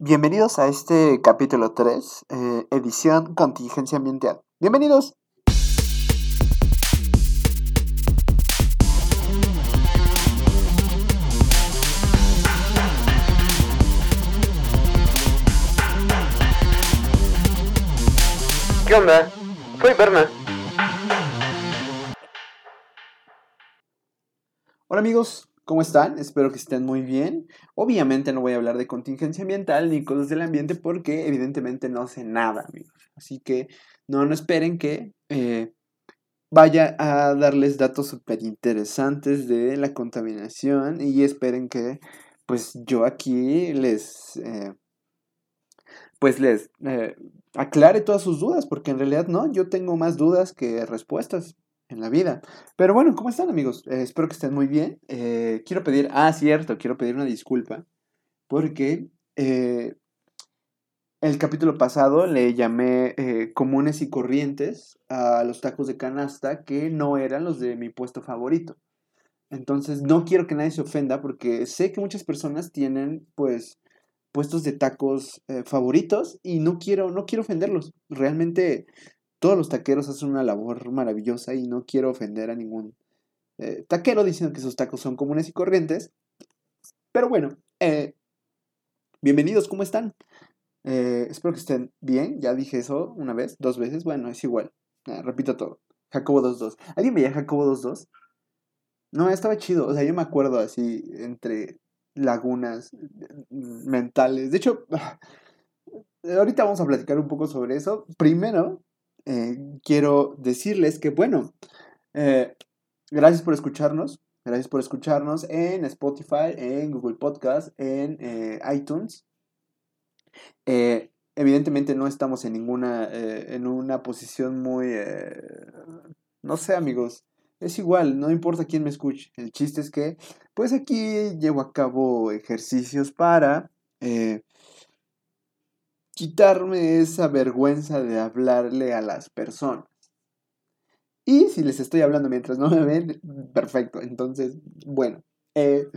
Bienvenidos a este capítulo 3, eh, edición contingencia ambiental. Bienvenidos. ¿Qué onda? Soy Berna. Hola amigos, ¿cómo están? Espero que estén muy bien. Obviamente no voy a hablar de contingencia ambiental ni cosas del ambiente porque evidentemente no sé nada, amigos. Así que no, no esperen que eh, vaya a darles datos súper interesantes de la contaminación y esperen que pues yo aquí les... eh, pues les eh, aclare todas sus dudas, porque en realidad no, yo tengo más dudas que respuestas en la vida. Pero bueno, ¿cómo están amigos? Eh, espero que estén muy bien. Eh, quiero pedir, ah, cierto, quiero pedir una disculpa, porque eh, el capítulo pasado le llamé comunes y corrientes a los tacos de canasta que no eran los de mi puesto favorito. Entonces no quiero que nadie se ofenda porque sé que muchas personas tienen pues puestos de tacos favoritos y no quiero, no quiero ofenderlos. Realmente todos los taqueros hacen una labor maravillosa y no quiero ofender a ningún eh, taquero diciendo que sus tacos son comunes y corrientes. Pero bueno, eh, bienvenidos, ¿cómo están? Eh, espero que estén bien. Ya dije eso una vez, dos veces. Bueno, es igual. Repito todo. Jacobo 22. ¿Alguien veía Jacobo 22? No, estaba chido. O sea, yo me acuerdo así entre lagunas mm, mentales. De hecho, ahorita vamos a platicar un poco sobre eso. Primero, eh, quiero decirles que, bueno, eh, gracias por escucharnos. Gracias por escucharnos en Spotify, en Google Podcast, en eh, iTunes. Evidentemente no estamos en ninguna, en una posición muy, no sé amigos, es igual, no importa quién me escuche. El chiste es que, pues aquí llevo a cabo ejercicios para quitarme esa vergüenza de hablarle a las personas. Y si les estoy hablando mientras no me ven, perfecto. Entonces, bueno. eh,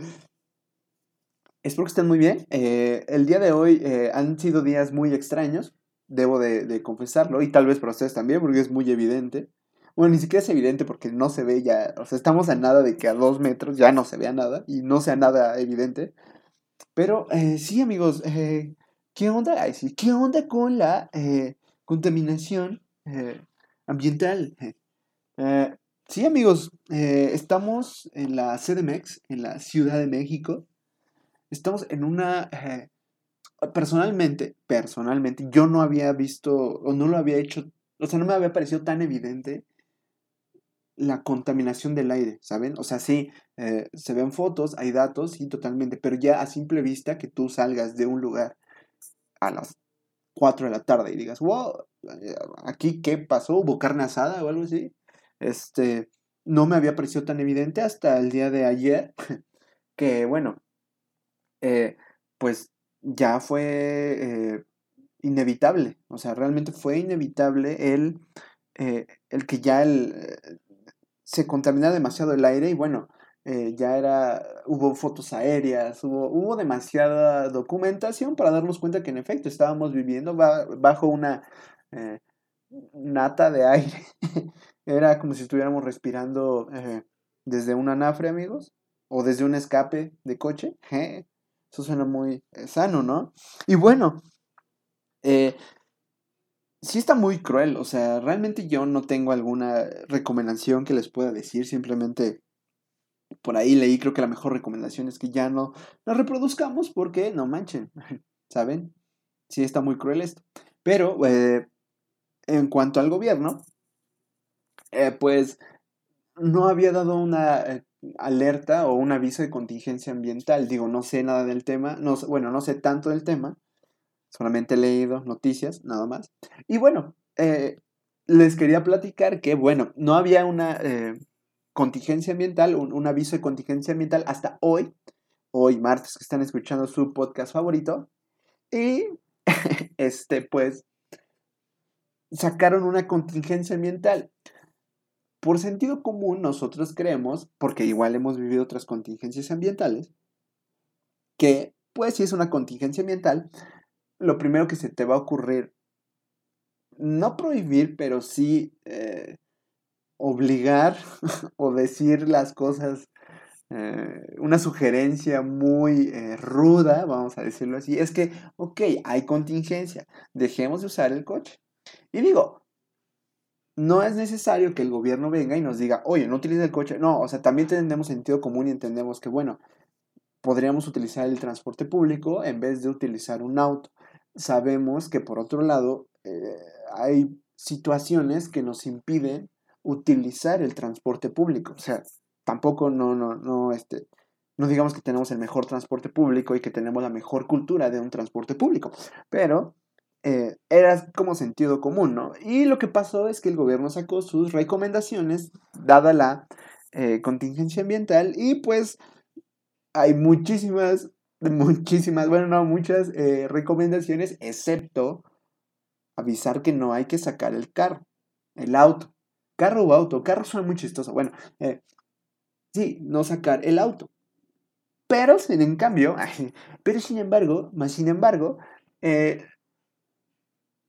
espero que estén muy bien. Eh, el día de hoy eh, han sido días muy extraños, debo de, confesarlo, y tal vez para ustedes también, porque es muy evidente. Bueno, ni siquiera es evidente porque no se ve ya, o sea, estamos a nada de que a dos metros ya no se vea nada y no sea nada evidente. Pero sí, amigos, ¿qué onda? ¿Qué onda con la eh, contaminación eh, ambiental? Eh, sí, amigos, estamos en la CDMX, en la Ciudad de México. Estamos en una... personalmente, personalmente, yo no había visto o no lo había hecho, o sea, no me había parecido tan evidente la contaminación del aire, ¿saben? O sea, sí, se ven fotos, hay datos, sí, totalmente, pero ya a simple vista que tú salgas de un lugar a las 4 de la tarde y digas, wow, aquí qué pasó, hubo carne asada o algo así, este, no me había parecido tan evidente hasta el día de ayer, que bueno, eh, pues ya fue eh, inevitable, o sea, realmente fue inevitable el, eh, el que ya el, se contaminara demasiado el aire y bueno, eh, ya era, hubo fotos aéreas, hubo, hubo demasiada documentación para darnos cuenta que en efecto estábamos viviendo ba- bajo una eh, nata de aire. Era como si estuviéramos respirando eh, desde un anafre, amigos, o desde un escape de coche. Eso suena muy sano, ¿no? Y bueno, sí está muy cruel, o sea, realmente yo no tengo alguna recomendación que les pueda decir, simplemente por ahí leí, creo que la mejor recomendación es que ya no la reproduzcamos porque no manchen, ¿saben? Sí está muy cruel esto. Pero eh, en cuanto al gobierno, eh, pues no había dado una eh, alerta o un aviso de contingencia ambiental. Digo, no sé nada del tema, no, bueno, no sé tanto del tema, solamente he leído noticias, nada más. Y bueno, les quería platicar que, bueno, no había una contingencia ambiental, un, aviso de contingencia ambiental hasta hoy, hoy martes que están escuchando su podcast favorito. Y, este, pues, sacaron una contingencia ambiental. Por sentido común, nosotros creemos, porque igual hemos vivido otras contingencias ambientales, que, pues, si es una contingencia ambiental, lo primero que se te va a ocurrir, no prohibir, pero sí eh, obligar o decir las cosas, eh, una sugerencia muy eh, ruda, vamos a decirlo así, es que, ok, hay contingencia, dejemos de usar el coche. Y digo, no es necesario que el gobierno venga y nos diga, oye, no utilices el coche. No, o sea, también tenemos sentido común y entendemos que, bueno, podríamos utilizar el transporte público en vez de utilizar un auto. Sabemos que por otro lado eh, hay situaciones que nos impiden utilizar el transporte público. O sea, tampoco no, no, no, este, no digamos que tenemos el mejor transporte público y que tenemos la mejor cultura de un transporte público, pero eh, era como sentido común, ¿no? Y lo que pasó es que el gobierno sacó sus recomendaciones, dada la eh, contingencia ambiental, y pues hay muchísimas, muchísimas, bueno, no, muchas eh, recomendaciones, excepto avisar que no hay que sacar el carro, el auto. Carro o auto, carro suena muy chistoso. Bueno, sí, no sacar el auto. Pero, en cambio, pero sin embargo, más sin embargo,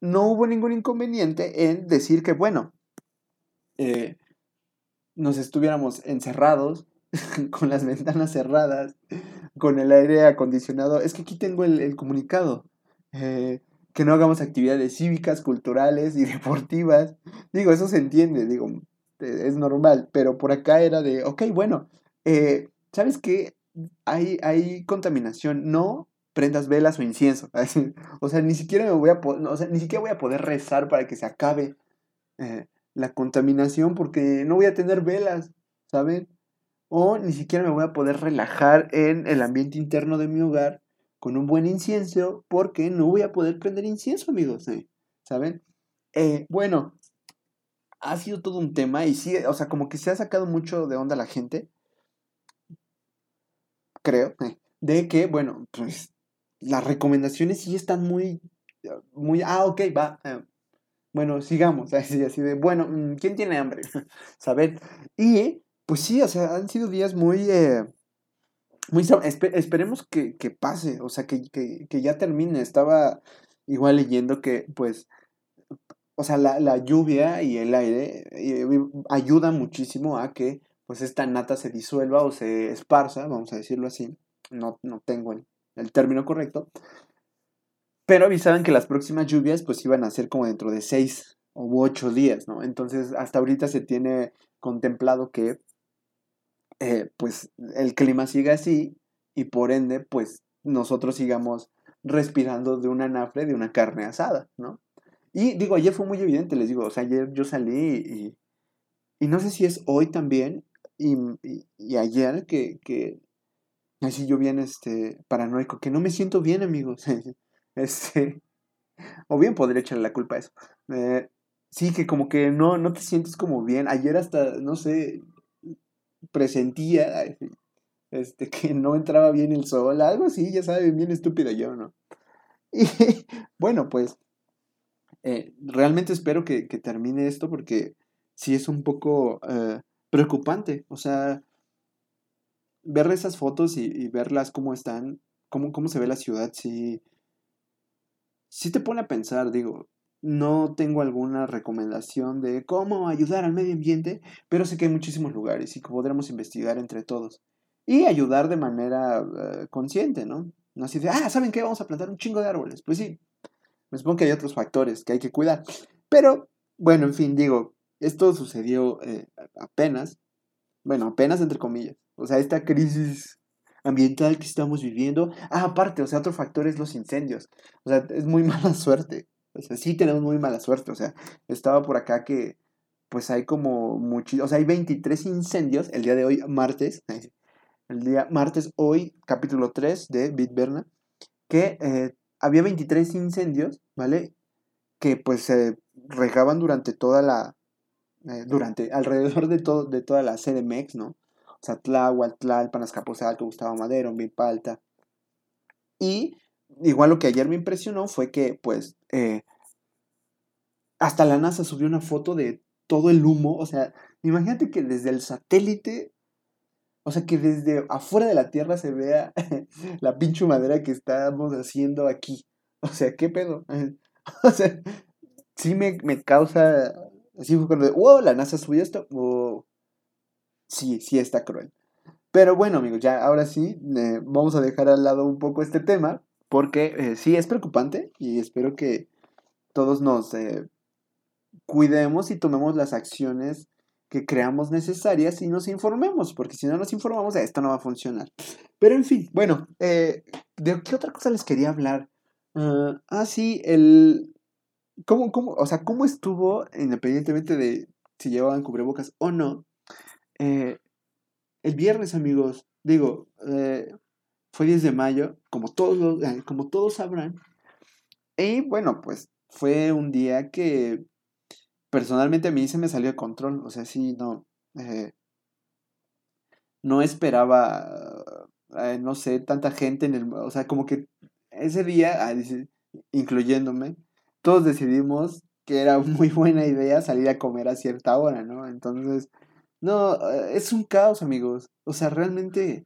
no hubo ningún inconveniente en decir que, bueno, eh, nos estuviéramos encerrados, con las ventanas cerradas, con el aire acondicionado. Es que aquí tengo el, comunicado. Eh, que no hagamos actividades cívicas, culturales y deportivas. Digo, eso se entiende, digo, eh, es normal, pero por acá era de, ok, bueno, ¿sabes qué? Hay, hay contaminación, no prendas velas o incienso. o sea, ni siquiera me voy a o sea, ni siquiera voy a poder rezar para que se acabe eh, la contaminación porque no voy a tener velas, ¿saben? O ni siquiera me voy a poder relajar en el ambiente interno de mi hogar con un buen incienso porque no voy a poder prender incienso, amigos, ¿eh? ¿saben? Eh, bueno, ha sido todo un tema y sí, o sea, como que se ha sacado mucho de onda la gente, creo, de que, bueno, pues las recomendaciones sí están muy, muy, ah, ok, va. Eh, bueno, sigamos, así, así de, bueno, mm, ¿quién tiene hambre? Saber. Y, pues sí, o sea, han sido días muy, eh, muy, esperemos que, pase, o sea, que, ya termine. Estaba igual leyendo que, pues, o sea, la, lluvia y el aire eh, ayudan muchísimo a que, pues, esta nata se disuelva o se esparza, vamos a decirlo así. No, no tengo el, el término correcto. Pero avisaban que las próximas lluvias pues iban a ser como dentro de seis u ocho días, ¿no? Entonces hasta ahorita se tiene contemplado que eh, pues el clima siga así y por ende pues nosotros sigamos respirando de una nafre, de una carne asada, ¿no? Y digo, ayer fue muy evidente, les digo, o sea, ayer yo salí y, y no sé si es hoy también y, y, ayer que, que, Así yo bien este, paranoico, que no me siento bien, amigos. este, o bien podría echarle la culpa a eso. Eh, sí, que como que no, no te sientes como bien. Ayer hasta, no sé, presentía este, que no entraba bien el sol, algo así, ya saben, bien estúpido yo, ¿no? Y bueno, pues eh, realmente espero que, termine esto porque sí es un poco eh, preocupante. O sea, ver esas fotos y, verlas cómo están, cómo, cómo se ve la ciudad, sí, sí te pone a pensar, digo, no tengo alguna recomendación de cómo ayudar al medio ambiente, pero sé que hay muchísimos lugares y que podremos investigar entre todos y ayudar de manera eh, consciente, ¿no? No así de, ah, ¿saben qué? Vamos a plantar un chingo de árboles. Pues sí, me supongo que hay otros factores que hay que cuidar. Pero, bueno, en fin, digo, esto sucedió eh, apenas, bueno, apenas entre comillas. O sea, esta crisis ambiental que estamos viviendo. Ah, aparte, o sea, otro factor es los incendios. O sea, es muy mala suerte. O sea, sí tenemos muy mala suerte. O sea, estaba por acá que, pues hay como muchos, o sea, hay 23 incendios el día de hoy, martes. El día martes, hoy, capítulo 3 de Bitberna, que eh, había 23 incendios, ¿vale? Que pues se regaban durante toda la, eh, durante, alrededor de, todo, de toda la CDMX, ¿no? O sea, Tláhuac, Tlalpan, Azcapotzalco, Gustavo Madero, Milpalta. Y igual lo que ayer me impresionó fue que, pues, eh, hasta la NASA subió una foto de todo el humo. O sea, imagínate que desde el satélite, o sea, que desde afuera de la Tierra se vea la pinche madera que estamos haciendo aquí. O sea, ¿qué pedo? O sea, sí me, me causa. Así fue cuando. ¡Wow! La NASA subió esto. Sí, sí está cruel. Pero bueno, amigos, ya ahora sí, eh, vamos a dejar al lado un poco este tema. Porque eh, sí es preocupante y espero que todos nos eh, cuidemos y tomemos las acciones que creamos necesarias y nos informemos, porque si no nos informamos, esto no va a funcionar. Pero en fin, bueno, ¿de qué otra cosa les quería hablar? ah, ah sí, el... ¿Cómo, cómo, o sea, cómo estuvo, independientemente de si llevaban cubrebocas o no, el viernes, amigos, digo, fue 10 de mayo, como todos, eh, como todos sabrán. Y bueno, pues fue un día que personalmente a mí se me salió de control. O sea, sí, no. Eh, no esperaba, eh, no sé, tanta gente en el... O sea, como que ese día, incluyéndome, todos decidimos que era muy buena idea salir a comer a cierta hora, ¿no? Entonces, no, es un caos, amigos. O sea, realmente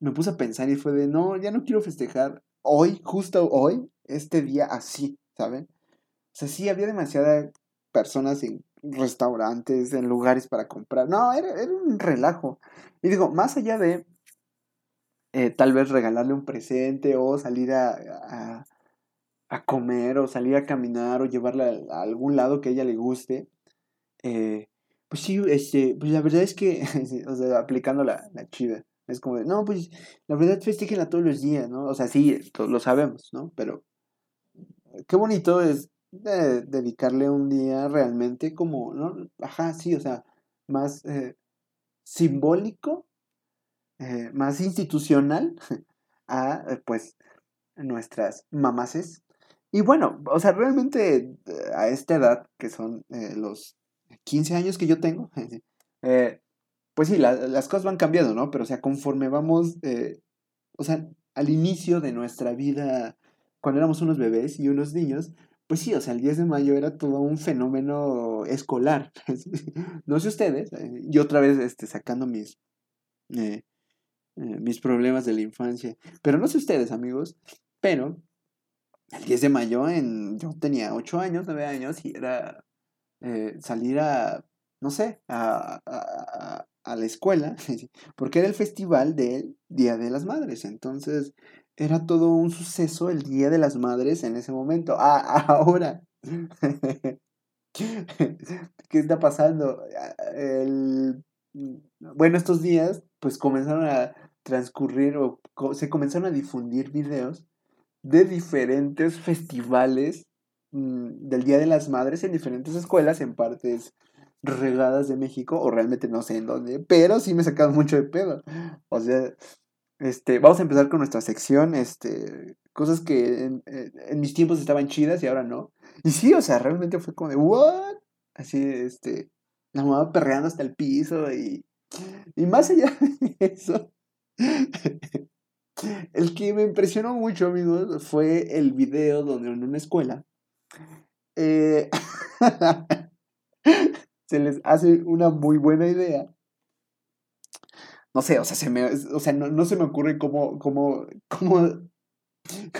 me puse a pensar y fue de, no, ya no quiero festejar hoy, justo hoy, este día así, ¿saben? O sea, sí, había demasiadas personas en restaurantes, en lugares para comprar. No, era, un relajo. Y digo, más allá de eh, tal vez regalarle un presente o salir a, a, comer o salir a caminar o llevarla a, algún lado que a ella le guste, eh, pues sí, este, pues la verdad es que, o sea, aplicando la, la chida. Es como no, pues la verdad festejenla todos los días, ¿no? O sea, sí, lo sabemos, ¿no? Pero qué bonito es dedicarle un día realmente como, ¿no? Ajá, sí, o sea, más eh, simbólico, eh, más institucional a, eh, pues, nuestras mamaces. Y bueno, o sea, realmente a esta edad, que son los 15 años que yo tengo, eh, pues sí, las cosas van cambiando, ¿no? Pero, o sea, conforme vamos, eh, o sea, al inicio de nuestra vida, cuando éramos unos bebés y unos niños, pues sí, o sea, el 10 de mayo era todo un fenómeno escolar. no sé ustedes, eh, yo otra vez este, sacando mis, eh, mis problemas de la infancia, pero no sé ustedes, amigos, pero el 10 de mayo en, yo tenía 8 años, 9 años y era salir a, no sé, a la escuela, porque era el festival del Día de las Madres. Entonces, era todo un suceso el Día de las Madres en ese momento. Ah, ahora. ¿Qué está pasando? El... Bueno, estos días, pues comenzaron a transcurrir o se comenzaron a difundir videos de diferentes festivales mm, del Día de las Madres en diferentes escuelas, en partes regadas de México, o realmente no sé en dónde, pero sí me sacaron mucho de pedo. O sea, este, vamos a empezar con nuestra sección, este, cosas que en, mis tiempos estaban chidas y ahora no. Y sí, o sea, realmente fue como de, ¿what? Así, este, la mamá perreando hasta el piso y, y más allá de eso. El que me impresionó mucho, amigos, fue el video donde en una escuela eh, se les hace una muy buena idea. No sé, o sea, se me, o sea no, se me ocurre cómo, cómo, cómo,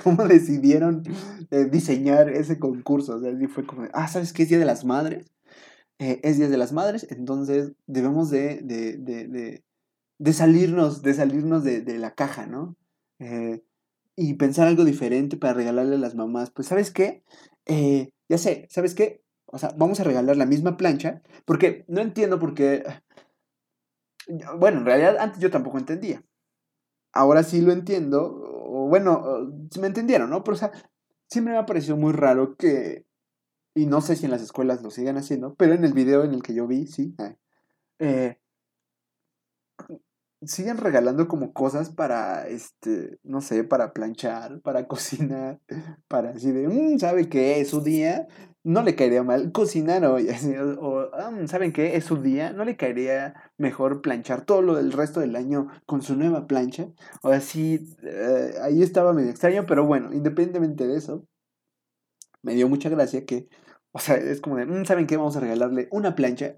cómo decidieron eh, diseñar ese concurso. O sea, fue como, ah, ¿sabes qué es Día de las Madres? Eh, es Día de las Madres, entonces debemos de, de, de, de salirnos, de salirnos de, la caja, ¿no? Eh, y pensar algo diferente para regalarle a las mamás. Pues, ¿sabes qué? ya sé, ¿sabes qué? O sea, vamos a regalar la misma plancha, porque no entiendo por qué... Bueno, en realidad antes yo tampoco entendía. Ahora sí lo entiendo, o bueno, me entendieron, ¿no? Pero, o sea, siempre me ha parecido muy raro que, y no sé si en las escuelas lo sigan haciendo, pero en el video en el que yo vi, sí, eh, siguen regalando como cosas para, este, no sé, para planchar, para cocinar, para así de, mm, ¿sabe qué? Es su día, no le caería mal cocinar hoy, o, ah, ¿saben qué? Es su día, no le caería mejor planchar todo lo del resto del año con su nueva plancha. O así, eh, ahí estaba medio extraño, pero bueno, independientemente de eso, me dio mucha gracia que, o sea, es como de, mm, ¿saben qué? Vamos a regalarle una plancha.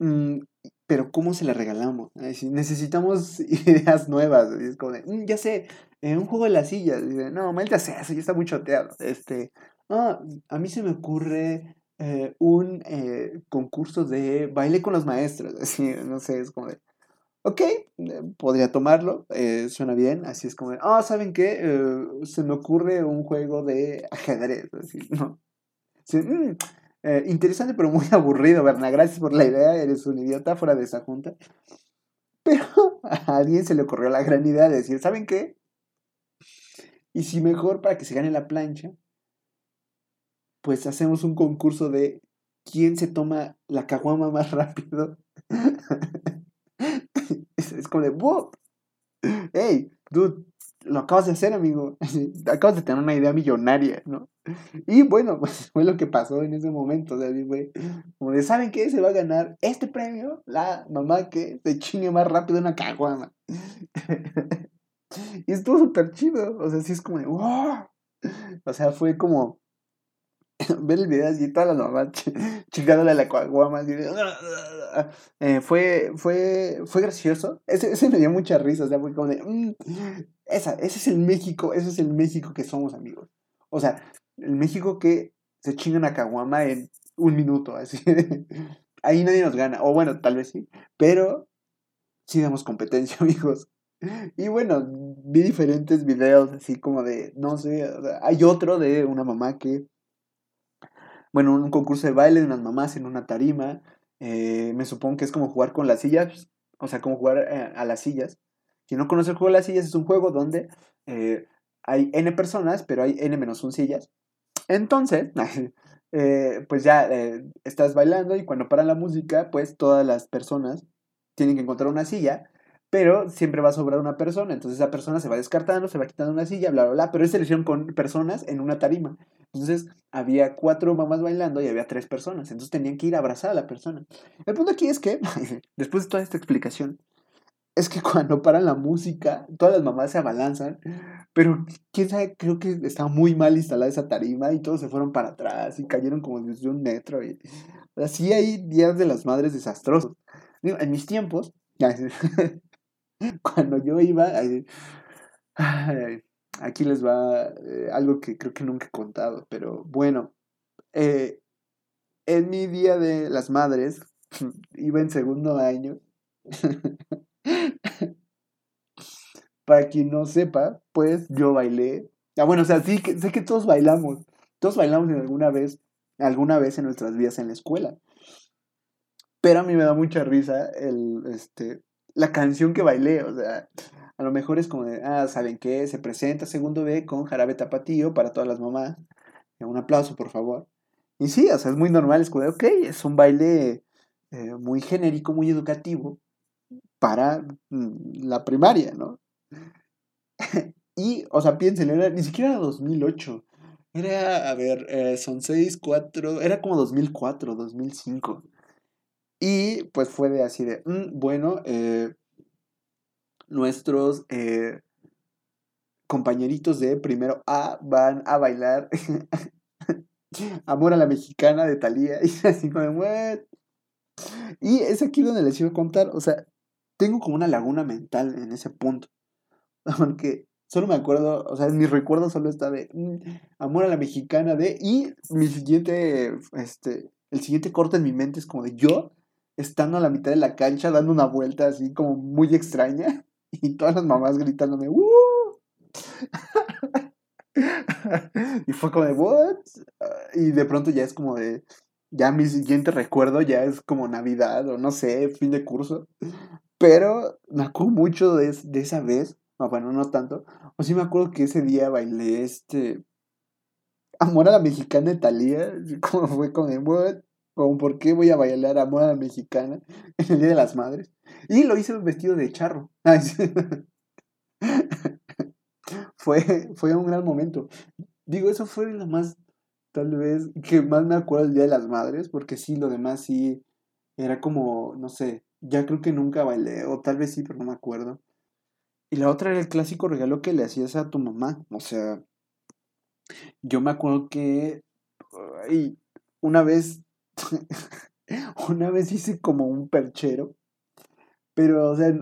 Mm, pero ¿cómo se la regalamos? Así, necesitamos ideas nuevas. Es como de, "Mm, ya sé, eh, un juego de las sillas. No, maldita sea, eso ya está muy choteado. Este, ah, a mí se me ocurre eh, un eh, concurso de baile con los maestros. Así, no sé, es como de, ok, eh, podría tomarlo, suena bien. Así es como de, ah, ¿saben qué? Se me ocurre un juego de ajedrez. Así, ¿no? Mm, interesante, pero muy aburrido, Berna. Gracias por la idea. Eres un idiota fuera de esa junta. Pero a alguien se le ocurrió la gran idea de decir, ¿saben qué? Y si mejor para que se gane la plancha, pues hacemos un concurso de quién se toma la caguama más rápido. es, como de, wow, hey, dude, lo acabas de hacer, amigo. Acabas de tener una idea millonaria, ¿no? Y bueno, pues fue lo que pasó en ese momento. O sea, fue como de, ¿saben qué? Se va a ganar este premio, la mamá que se chingue más rápido una caguama. y estuvo súper chido. O sea, sí es como de, wow. O sea, fue como ver el video así, todas las mamás ch- chingándole a la caguama. Eh, fue, fue, fue gracioso. Ese, ese me dio mucha risa. O sea, fue como de, "Mm, esa, ese es el México, ese es el México que somos, amigos. O sea, el México que se chinga una caguama en un minuto, así. Ahí nadie nos gana. O bueno, tal vez sí. Pero sí damos competencia, amigos. Y bueno, vi diferentes videos así como de, no sé, hay otro de una mamá que, bueno, un concurso de baile de unas mamás en una tarima. eh, me supongo que es como jugar con las sillas, o sea, como jugar eh, a las sillas. Quien no conoce el juego de las sillas es un juego donde eh, hay n personas, pero hay n menos un sillas. Entonces, pues ya estás bailando y cuando para la música, pues todas las personas tienen que encontrar una silla, pero siempre va a sobrar una persona. Entonces esa persona se va descartando, se va quitando una silla, bla, bla, bla. Pero lo hicieron con personas en una tarima. Entonces había cuatro mamás bailando y había tres personas. Entonces tenían que ir a abrazar a la persona. El punto aquí es que, después de toda esta explicación, es que cuando paran la música, todas las mamás se abalanzan, pero quién sabe, creo que estaba muy mal instalada esa tarima y todos se fueron para atrás y cayeron como desde un metro. Así hay días de las madres desastrosos. En mis tiempos, cuando yo iba, aquí les va eh, algo que creo que nunca he contado, pero bueno, eh, en mi día de las madres, iba en segundo año. Para quien no sepa, pues yo bailé. Ah, bueno, o sea, sí que sé que todos bailamos. Todos bailamos en alguna vez, alguna vez en nuestras vidas en la escuela. Pero a mí me da mucha risa el, este, la canción que bailé. O sea, a lo mejor es como de, ah, ¿saben qué? Se presenta segundo B con jarabe tapatío para todas las mamás. Un aplauso, por favor. Y sí, o sea, es muy normal. Es como de, ok, es un baile eh, muy genérico, muy educativo para mm, la primaria, ¿no? y, o sea, piénsenlo, era, ni siquiera era 2008. Era, a ver, eh, son 6, 4, era como 2004, 2005. Y pues fue de así de, mm, bueno, eh, nuestros eh, compañeritos de primero A van a bailar Amor a la Mexicana de Thalía. Y así como, "What?". Y es aquí donde les iba a contar, o sea, tengo como una laguna mental en ese punto. Porque solo me acuerdo, o sea, mi recuerdo solo está de mm, Amor a la Mexicana de. Y mi siguiente, este, el siguiente corte en mi mente es como de yo estando a la mitad de la cancha dando una vuelta así como muy extraña. Y todas las mamás gritándome, ¡Uh! y fue como de, ¿what? Y de pronto ya es como de, ya mi siguiente recuerdo ya es como Navidad o no sé, fin de curso. Pero me acuerdo mucho de, es- de esa vez, bueno, no tanto. O sí me acuerdo que ese día bailé este Amor a la Mexicana de Thalía. así Como fue como de, ¿what? Como, ¿por qué voy a bailar a la Mexicana en el Día de las Madres? Y lo hice vestido de charro. Fue, fue un gran momento. Digo, eso fue lo más, tal vez, que más me acuerdo del Día de las Madres, porque sí, lo demás sí era como, no sé, ya creo que nunca bailé, o tal vez sí, pero no me acuerdo. Y la otra era el clásico regalo que le hacías a tu mamá. O sea, yo me acuerdo que ay, una vez, una vez hice como un perchero. Pero, o sea,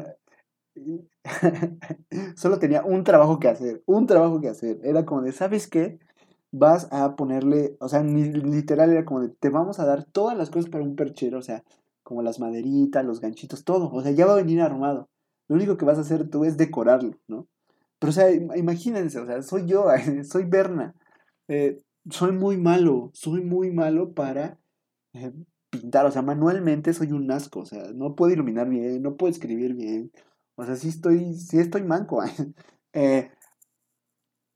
solo tenía un trabajo que hacer, un trabajo que hacer. Era como de, ¿sabes qué? Vas a ponerle, o sea, literal era como de, te vamos a dar todas las cosas para un perchero, o sea, como las maderitas, los ganchitos, todo. O sea, ya va a venir armado. Lo único que vas a hacer tú es decorarlo, ¿no? Pero, o sea, imagínense, o sea, soy yo, soy Berna. Eh, soy muy malo, soy muy malo para pintar, o sea, manualmente soy un asco, o sea, no puedo iluminar bien, no puedo escribir bien, o sea, sí estoy, sí estoy manco. eh,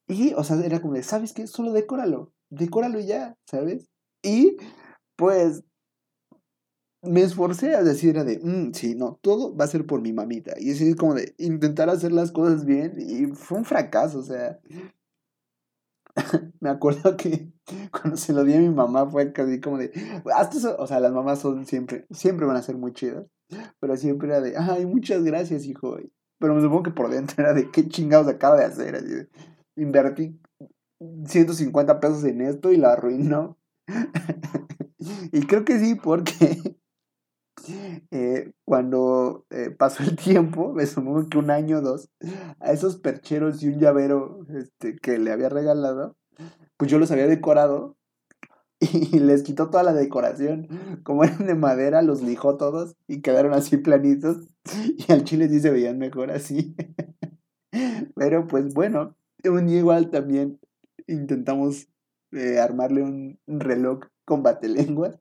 y, o sea, era como de, ¿sabes qué? Solo decóralo, decóralo ya, ¿sabes? Y, pues, me esforcé a decir, era de, mm, sí, no, todo va a ser por mi mamita. Y así como de intentar hacer las cosas bien y fue un fracaso, o sea, me acuerdo que cuando se lo di a mi mamá fue casi como de, hasta eso, o sea, las mamás son siempre, siempre van a ser muy chidas, pero siempre era de, ay, muchas gracias, hijo. Pero me supongo que por dentro era de, qué chingados acaba de hacer, así de, invertí 150 pesos en esto y la arruinó. y creo que sí, porque eh, cuando eh, pasó el tiempo, me supongo que un año o dos, a esos percheros y un llavero este, que le había regalado, pues yo los había decorado y les quitó toda la decoración. Como eran de madera, los lijó todos y quedaron así planitos. Y al chile sí se veían mejor así. Pero pues bueno, un igual también intentamos eh, armarle un, reloj con batelenguas.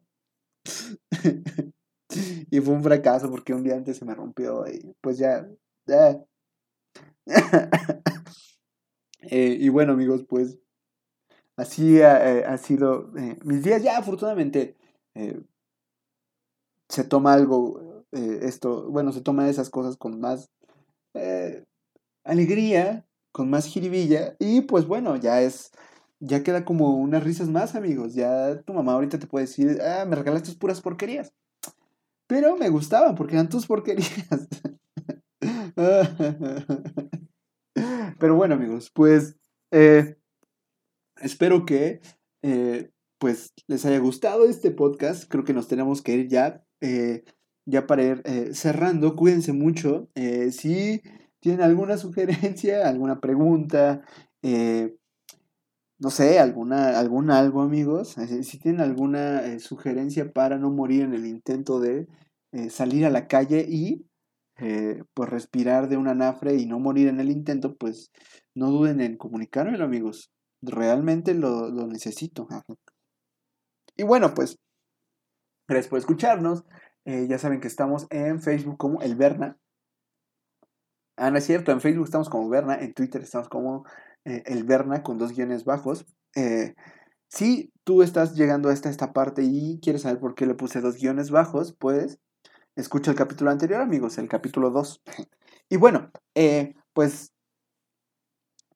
y fue un fracaso porque un día antes se me rompió y pues ya. Eh, y bueno amigos, pues así ha, eh, sido mis días. Ya afortunadamente se toma algo, esto, bueno, se toma esas cosas con más alegría, con más jiribilla y pues bueno, ya es ya queda como unas risas más, amigos. Ya tu mamá ahorita te puede decir, ah, me regalaste puras porquerías. Pero me gustaban porque eran tus porquerías. Pero bueno, amigos, pues eh, espero que eh, pues les haya gustado este podcast. Creo que nos tenemos que ir ya. Eh, ya para ir cerrando, cuídense mucho. si tienen alguna sugerencia, alguna pregunta, no sé, alguna, algún algo, amigos. Eh, si tienen alguna eh, sugerencia para no morir en el intento de eh, salir a la calle y pues respirar de un anafre y no morir en el intento, pues no duden en comunicármelo, amigos. Realmente lo, lo necesito. Y bueno, pues, gracias por escucharnos. ya saben que estamos en Facebook como El Berna. Ah, no es cierto, en Facebook estamos como Berna, en Twitter estamos como eh, el Berna con dos guiones bajos. Eh, si tú estás llegando hasta esta parte y quieres saber por qué le puse dos guiones bajos, pues escucha el capítulo anterior, amigos, el capítulo 2. y bueno, eh, pues,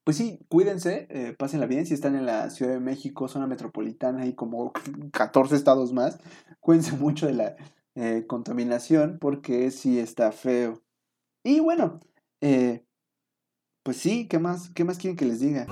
pues sí, cuídense, pásenla bien. Si están en la Ciudad de México, zona metropolitana y como 14 estados más, cuídense mucho de la contaminación porque sí está feo. Y bueno, eh, pues sí, ¿qué más? ¿Qué más quieren que les diga?